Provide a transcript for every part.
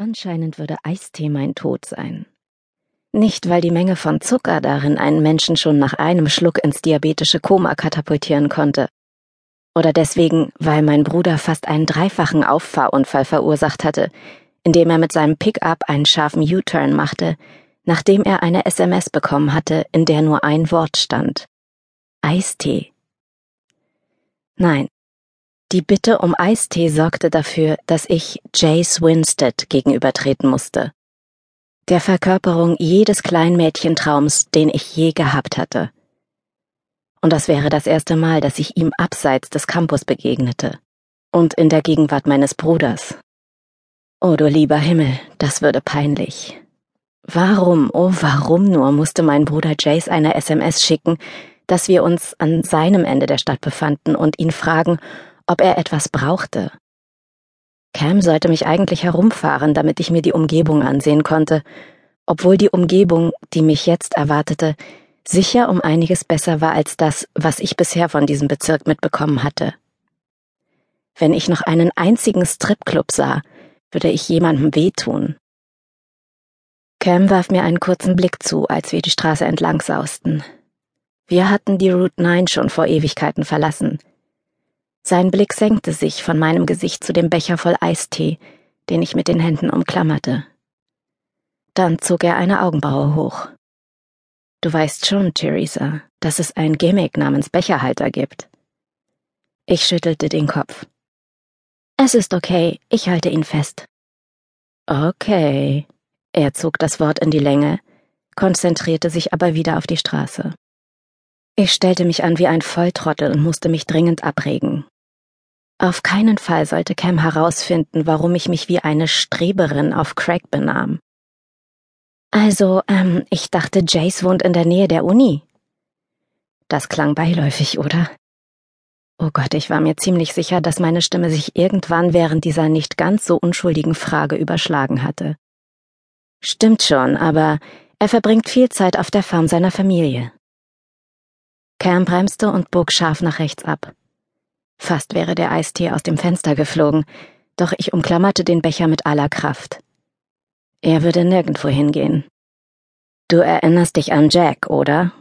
Anscheinend würde Eistee mein Tod sein. Nicht, weil die Menge von Zucker darin einen Menschen schon nach einem Schluck ins diabetische Koma katapultieren konnte. Oder deswegen, weil mein Bruder fast einen dreifachen Auffahrunfall verursacht hatte, indem er mit seinem Pickup einen scharfen U-Turn machte, nachdem er eine SMS bekommen hatte, in der nur ein Wort stand. Eistee. Nein, die Bitte um Eistee sorgte dafür, dass ich Jace Winstead gegenübertreten musste. Der Verkörperung jedes Kleinmädchentraums, den ich je gehabt hatte. Und das wäre das erste Mal, dass ich ihm abseits des Campus begegnete. Und in der Gegenwart meines Bruders. Oh du lieber Himmel, das würde peinlich. Warum, oh warum nur musste mein Bruder Jace eine SMS schicken, dass wir uns an seinem Ende der Stadt befanden und ihn fragen, ob er etwas brauchte. Cam sollte mich eigentlich herumfahren, damit ich mir die Umgebung ansehen konnte, obwohl die Umgebung, die mich jetzt erwartete, sicher um einiges besser war als das, was ich bisher von diesem Bezirk mitbekommen hatte. Wenn ich noch einen einzigen Stripclub sah, würde ich jemandem wehtun. Cam warf mir einen kurzen Blick zu, als wir die Straße entlang sausten. Wir hatten die Route 9 schon vor Ewigkeiten verlassen. Sein Blick senkte sich von meinem Gesicht zu dem Becher voll Eistee, den ich mit den Händen umklammerte. Dann zog er eine Augenbraue hoch. Du weißt schon, Theresa, dass es ein Gimmick namens Becherhalter gibt. Ich schüttelte den Kopf. Es ist okay, ich halte ihn fest. Okay. Er zog das Wort in die Länge, konzentrierte sich aber wieder auf die Straße. Ich stellte mich an wie ein Volltrottel und musste mich dringend abregen. Auf keinen Fall sollte Cam herausfinden, warum ich mich wie eine Streberin auf Craig benahm. Also, ähm, ich dachte, Jace wohnt in der Nähe der Uni. Das klang beiläufig, oder? Oh Gott, ich war mir ziemlich sicher, dass meine Stimme sich irgendwann während dieser nicht ganz so unschuldigen Frage überschlagen hatte. Stimmt schon, aber er verbringt viel Zeit auf der Farm seiner Familie. Cam bremste und bog scharf nach rechts ab. Fast wäre der Eistee aus dem Fenster geflogen, doch ich umklammerte den Becher mit aller Kraft. Er würde nirgendwo hingehen. Du erinnerst dich an Jack, oder?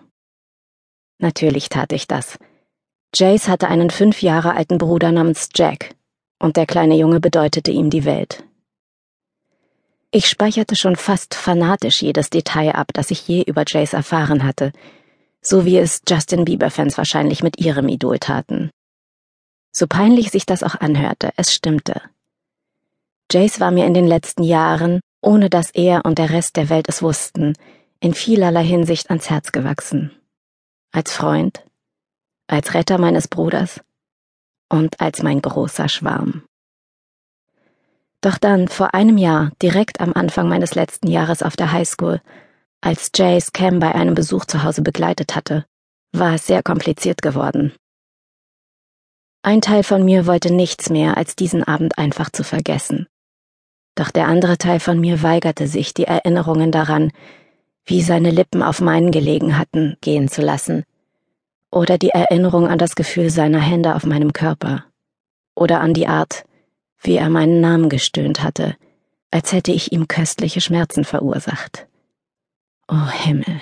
Natürlich tat ich das. Jace hatte einen fünf Jahre alten Bruder namens Jack, und der kleine Junge bedeutete ihm die Welt. Ich speicherte schon fast fanatisch jedes Detail ab, das ich je über Jace erfahren hatte, so wie es Justin Bieber-Fans wahrscheinlich mit ihrem Idol taten. So peinlich sich das auch anhörte, es stimmte. Jace war mir in den letzten Jahren, ohne dass er und der Rest der Welt es wussten, in vielerlei Hinsicht ans Herz gewachsen. Als Freund, als Retter meines Bruders und als mein großer Schwarm. Doch dann, vor einem Jahr, direkt am Anfang meines letzten Jahres auf der Highschool, als Jace Cam bei einem Besuch zu Hause begleitet hatte, war es sehr kompliziert geworden. Ein Teil von mir wollte nichts mehr, als diesen Abend einfach zu vergessen. Doch der andere Teil von mir weigerte sich, die Erinnerungen daran, wie seine Lippen auf meinen gelegen hatten, gehen zu lassen. Oder die Erinnerung an das Gefühl seiner Hände auf meinem Körper. Oder an die Art, wie er meinen Namen gestöhnt hatte, als hätte ich ihm köstliche Schmerzen verursacht. Oh Himmel.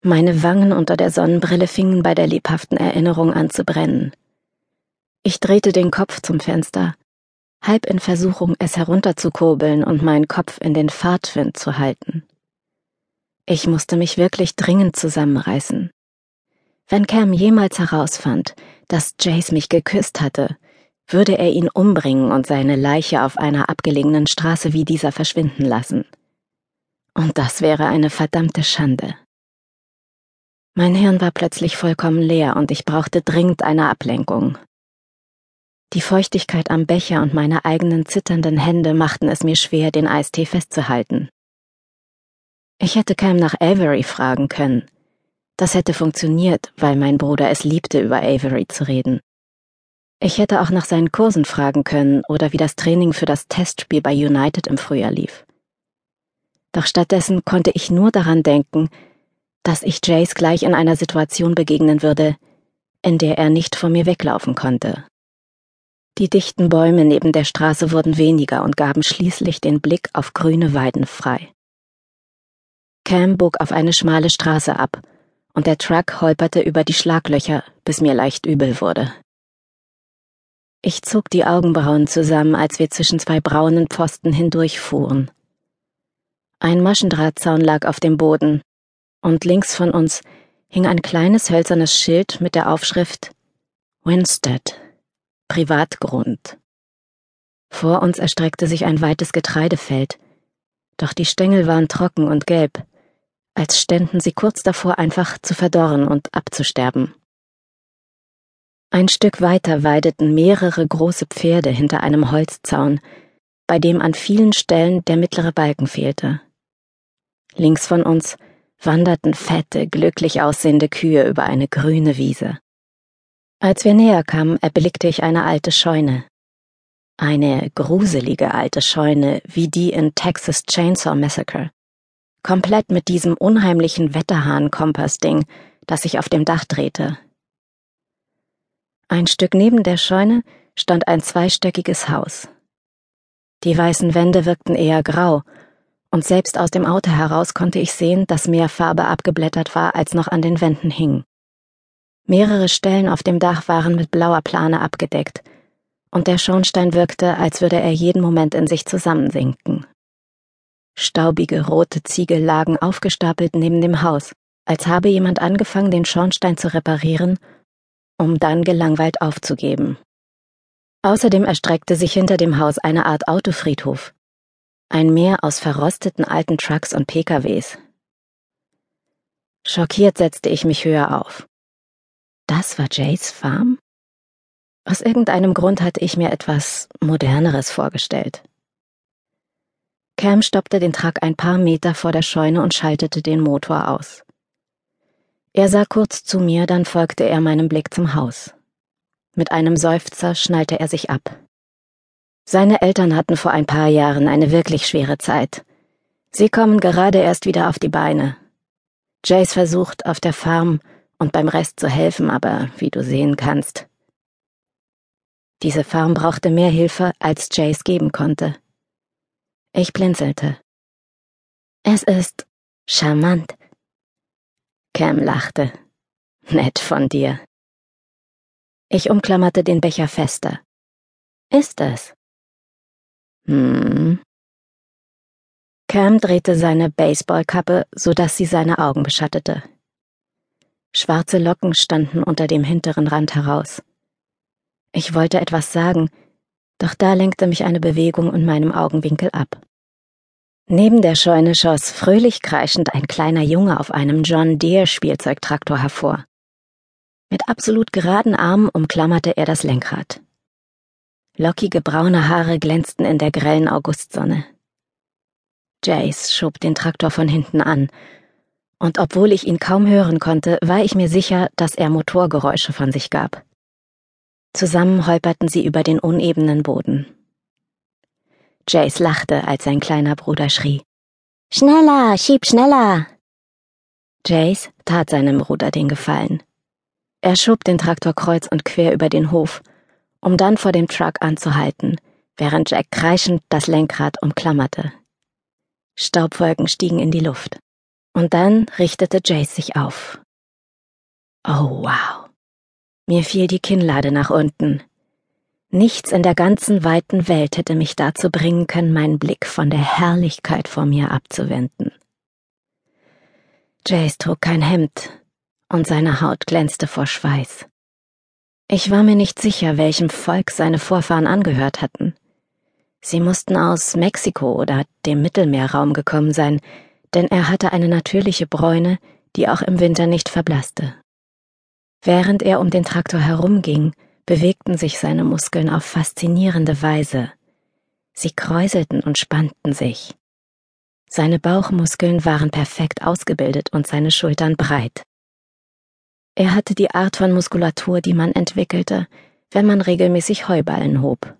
Meine Wangen unter der Sonnenbrille fingen bei der lebhaften Erinnerung an zu brennen. Ich drehte den Kopf zum Fenster, halb in Versuchung, es herunterzukurbeln und meinen Kopf in den Fahrtwind zu halten. Ich musste mich wirklich dringend zusammenreißen. Wenn Cam jemals herausfand, dass Jace mich geküsst hatte, würde er ihn umbringen und seine Leiche auf einer abgelegenen Straße wie dieser verschwinden lassen. Und das wäre eine verdammte Schande. Mein Hirn war plötzlich vollkommen leer und ich brauchte dringend eine Ablenkung. Die Feuchtigkeit am Becher und meine eigenen zitternden Hände machten es mir schwer, den Eistee festzuhalten. Ich hätte Cam nach Avery fragen können. Das hätte funktioniert, weil mein Bruder es liebte, über Avery zu reden. Ich hätte auch nach seinen Kursen fragen können oder wie das Training für das Testspiel bei United im Frühjahr lief. Doch stattdessen konnte ich nur daran denken, dass ich Jace gleich in einer Situation begegnen würde, in der er nicht vor mir weglaufen konnte. Die dichten Bäume neben der Straße wurden weniger und gaben schließlich den Blick auf grüne Weiden frei. Cam bog auf eine schmale Straße ab, und der Truck holperte über die Schlaglöcher, bis mir leicht übel wurde. Ich zog die Augenbrauen zusammen, als wir zwischen zwei braunen Pfosten hindurchfuhren. Ein Maschendrahtzaun lag auf dem Boden, und links von uns hing ein kleines hölzernes Schild mit der Aufschrift Winstead, Privatgrund. Vor uns erstreckte sich ein weites Getreidefeld, doch die Stängel waren trocken und gelb, als ständen sie kurz davor einfach zu verdorren und abzusterben. Ein Stück weiter weideten mehrere große Pferde hinter einem Holzzaun, bei dem an vielen Stellen der mittlere Balken fehlte. Links von uns wanderten fette, glücklich aussehende Kühe über eine grüne Wiese. Als wir näher kamen, erblickte ich eine alte Scheune. Eine gruselige alte Scheune wie die in Texas Chainsaw Massacre. Komplett mit diesem unheimlichen Wetterhahn-Kompass-Ding, das sich auf dem Dach drehte. Ein Stück neben der Scheune stand ein zweistöckiges Haus. Die weißen Wände wirkten eher grau und selbst aus dem Auto heraus konnte ich sehen, dass mehr Farbe abgeblättert war, als noch an den Wänden hing. Mehrere Stellen auf dem Dach waren mit blauer Plane abgedeckt, und der Schornstein wirkte, als würde er jeden Moment in sich zusammensinken. Staubige rote Ziegel lagen aufgestapelt neben dem Haus, als habe jemand angefangen, den Schornstein zu reparieren, um dann gelangweilt aufzugeben. Außerdem erstreckte sich hinter dem Haus eine Art Autofriedhof, ein Meer aus verrosteten alten Trucks und PKWs. Schockiert setzte ich mich höher auf. Das war Jays Farm? Aus irgendeinem Grund hatte ich mir etwas Moderneres vorgestellt. Cam stoppte den Truck ein paar Meter vor der Scheune und schaltete den Motor aus. Er sah kurz zu mir, dann folgte er meinem Blick zum Haus. Mit einem Seufzer schnallte er sich ab. Seine Eltern hatten vor ein paar Jahren eine wirklich schwere Zeit. Sie kommen gerade erst wieder auf die Beine. Jace versucht auf der Farm und beim Rest zu helfen, aber wie du sehen kannst. Diese Farm brauchte mehr Hilfe, als Jace geben konnte. Ich blinzelte. Es ist charmant. Cam lachte. Nett von dir. Ich umklammerte den Becher fester. Ist es? Hm. Cam drehte seine Baseballkappe, so dass sie seine Augen beschattete. Schwarze Locken standen unter dem hinteren Rand heraus. Ich wollte etwas sagen, doch da lenkte mich eine Bewegung in meinem Augenwinkel ab. Neben der Scheune schoss fröhlich kreischend ein kleiner Junge auf einem John Deere Spielzeugtraktor hervor. Mit absolut geraden Armen umklammerte er das Lenkrad. Lockige braune Haare glänzten in der grellen Augustsonne. Jace schob den Traktor von hinten an, und obwohl ich ihn kaum hören konnte, war ich mir sicher, dass er Motorgeräusche von sich gab. Zusammen holperten sie über den unebenen Boden. Jace lachte, als sein kleiner Bruder schrie. Schneller, schieb schneller! Jace tat seinem Bruder den Gefallen. Er schob den Traktor kreuz und quer über den Hof um dann vor dem Truck anzuhalten, während Jack kreischend das Lenkrad umklammerte. Staubwolken stiegen in die Luft. Und dann richtete Jace sich auf. Oh wow. Mir fiel die Kinnlade nach unten. Nichts in der ganzen weiten Welt hätte mich dazu bringen können, meinen Blick von der Herrlichkeit vor mir abzuwenden. Jace trug kein Hemd, und seine Haut glänzte vor Schweiß. Ich war mir nicht sicher, welchem Volk seine Vorfahren angehört hatten. Sie mussten aus Mexiko oder dem Mittelmeerraum gekommen sein, denn er hatte eine natürliche Bräune, die auch im Winter nicht verblasste. Während er um den Traktor herumging, bewegten sich seine Muskeln auf faszinierende Weise. Sie kräuselten und spannten sich. Seine Bauchmuskeln waren perfekt ausgebildet und seine Schultern breit. Er hatte die Art von Muskulatur, die man entwickelte, wenn man regelmäßig Heuballen hob.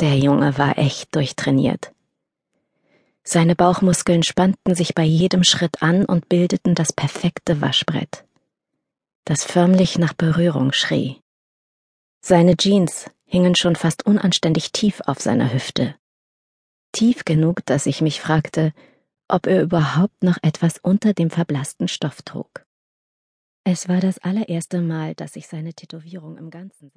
Der Junge war echt durchtrainiert. Seine Bauchmuskeln spannten sich bei jedem Schritt an und bildeten das perfekte Waschbrett, das förmlich nach Berührung schrie. Seine Jeans hingen schon fast unanständig tief auf seiner Hüfte. Tief genug, dass ich mich fragte, ob er überhaupt noch etwas unter dem verblassten Stoff trug. Es war das allererste Mal, dass ich seine Tätowierung im Ganzen